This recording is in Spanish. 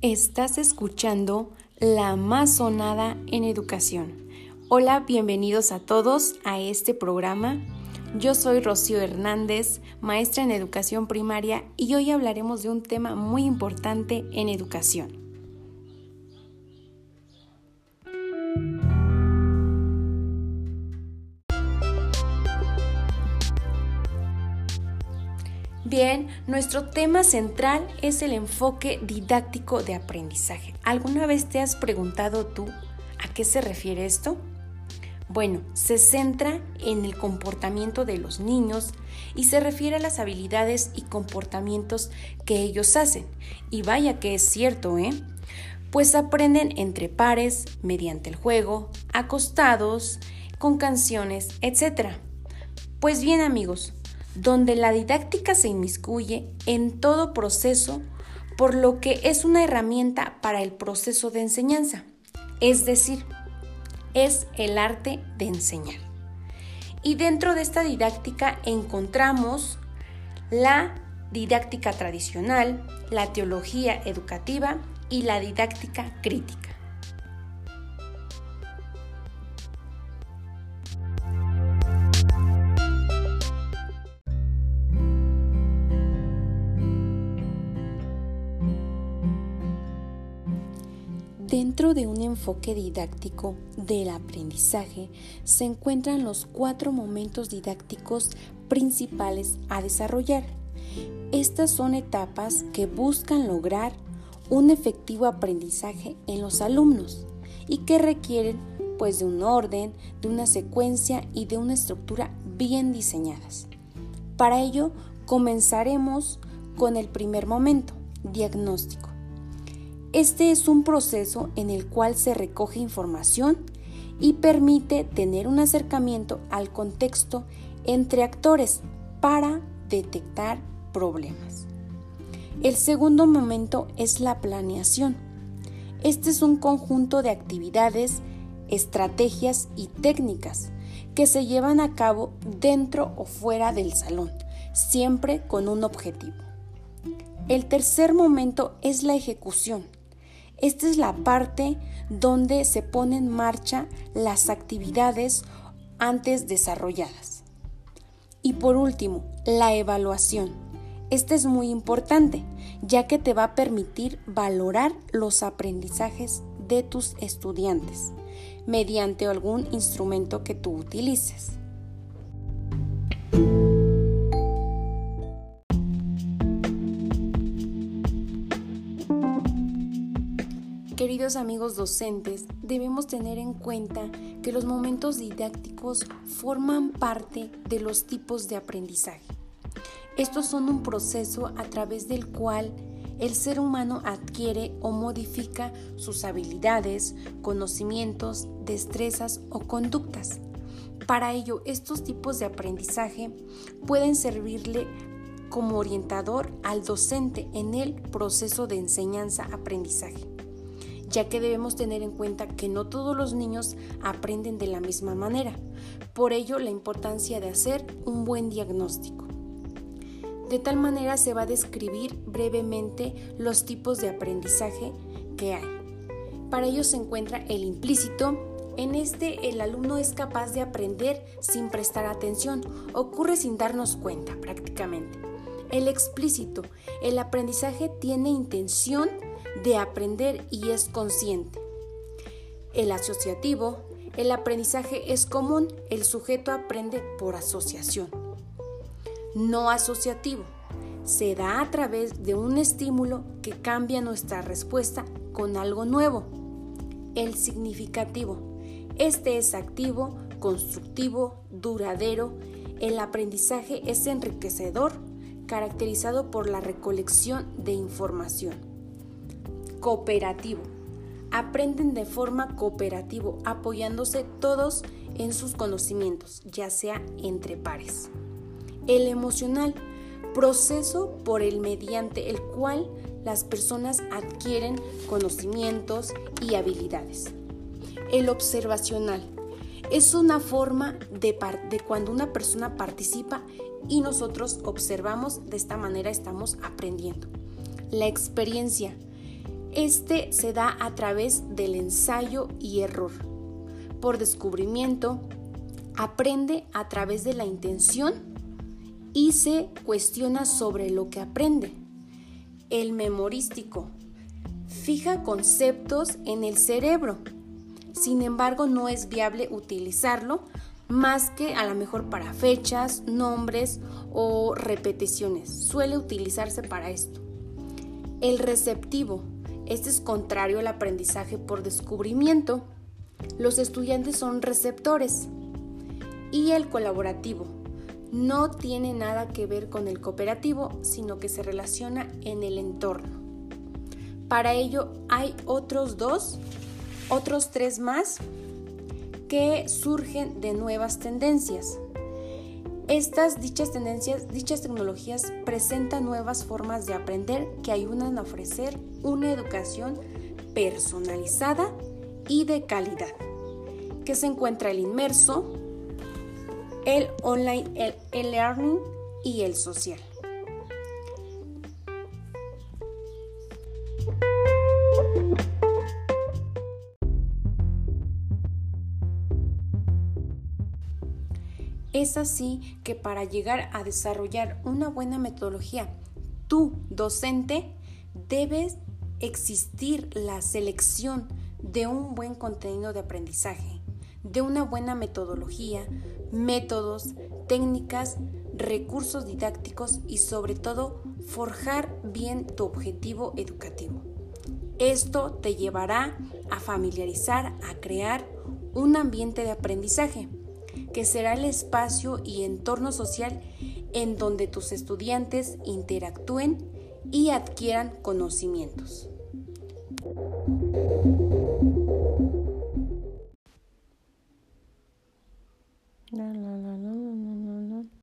Estás escuchando la más sonada en educación. Hola, bienvenidos a todos a este programa. Yo soy Rocío Hernández, maestra en educación primaria y hoy hablaremos de un tema muy importante en educación. Bien, nuestro tema central es el enfoque didáctico de aprendizaje. ¿Alguna vez te has preguntado tú a qué se refiere esto? Bueno, se centra en el comportamiento de los niños y se refiere a las habilidades y comportamientos que ellos hacen. Y vaya que es cierto, ¿eh? Pues aprenden entre pares, mediante el juego, acostados, con canciones, etc. Pues bien amigos, donde la didáctica se inmiscuye en todo proceso, por lo que es una herramienta para el proceso de enseñanza, es decir, es el arte de enseñar. Y dentro de esta didáctica encontramos la didáctica tradicional, la teología educativa y la didáctica crítica. Dentro de un enfoque didáctico del aprendizaje se encuentran los cuatro momentos didácticos principales a desarrollar. Estas son etapas que buscan lograr un efectivo aprendizaje en los alumnos y que requieren pues de un orden, de una secuencia y de una estructura bien diseñadas. Para ello comenzaremos con el primer momento, diagnóstico. Este es un proceso en el cual se recoge información y permite tener un acercamiento al contexto entre actores para detectar problemas. El segundo momento es la planeación. Este es un conjunto de actividades, estrategias y técnicas que se llevan a cabo dentro o fuera del salón, siempre con un objetivo. El tercer momento es la ejecución esta es la parte donde se ponen en marcha las actividades antes desarrolladas. Y por último, la evaluación. Esta es muy importante, ya que te va a permitir valorar los aprendizajes de tus estudiantes mediante algún instrumento que tú utilices. Queridos amigos docentes, debemos tener en cuenta que los momentos didácticos forman parte de los tipos de aprendizaje. Estos son un proceso a través del cual el ser humano adquiere o modifica sus habilidades, conocimientos, destrezas o conductas. Para ello, estos tipos de aprendizaje pueden servirle como orientador al docente en el proceso de enseñanza-aprendizaje ya que debemos tener en cuenta que no todos los niños aprenden de la misma manera. Por ello, la importancia de hacer un buen diagnóstico. De tal manera se va a describir brevemente los tipos de aprendizaje que hay. Para ello se encuentra el implícito. En este el alumno es capaz de aprender sin prestar atención, ocurre sin darnos cuenta prácticamente. El explícito, el aprendizaje tiene intención de aprender y es consciente. El asociativo, el aprendizaje es común, el sujeto aprende por asociación. No asociativo, se da a través de un estímulo que cambia nuestra respuesta con algo nuevo. El significativo, este es activo, constructivo, duradero. El aprendizaje es enriquecedor, caracterizado por la recolección de información cooperativo. Aprenden de forma cooperativa, apoyándose todos en sus conocimientos, ya sea entre pares. El emocional, proceso por el mediante el cual las personas adquieren conocimientos y habilidades. El observacional es una forma de, de, cuando una persona participa y nosotros observamos, de esta manera estamos aprendiendo. La experiencia Este se da a través del ensayo y error. Por descubrimiento, aprende a través de la intención y se cuestiona sobre lo que aprende. El memorístico fija conceptos en el cerebro. Sin embargo, no es viable utilizarlo más que a lo mejor para fechas, nombres o repeticiones. Suele utilizarse para esto. El receptivo. Este es contrario al aprendizaje por descubrimiento. Los estudiantes son receptores. Y el colaborativo. No tiene nada que ver con el cooperativo, sino que se relaciona en el entorno. Para ello hay otros dos, otros tres más que surgen de nuevas tendencias. Estas dichas tendencias, dichas tecnologías presentan nuevas formas de aprender que ayudan a ofrecer una educación personalizada y de calidad, que se encuentra el inmerso, el online, el e-learning y el social. Es así que para llegar a desarrollar una buena metodología, tú, docente, debes existir la selección de un buen contenido de aprendizaje, de una buena metodología, métodos, técnicas, recursos didácticos y sobre todo forjar bien tu objetivo educativo. Esto te llevará a familiarizar, a crear un ambiente de aprendizaje que será el espacio y entorno social en donde tus estudiantes interactúen y adquieran conocimientos.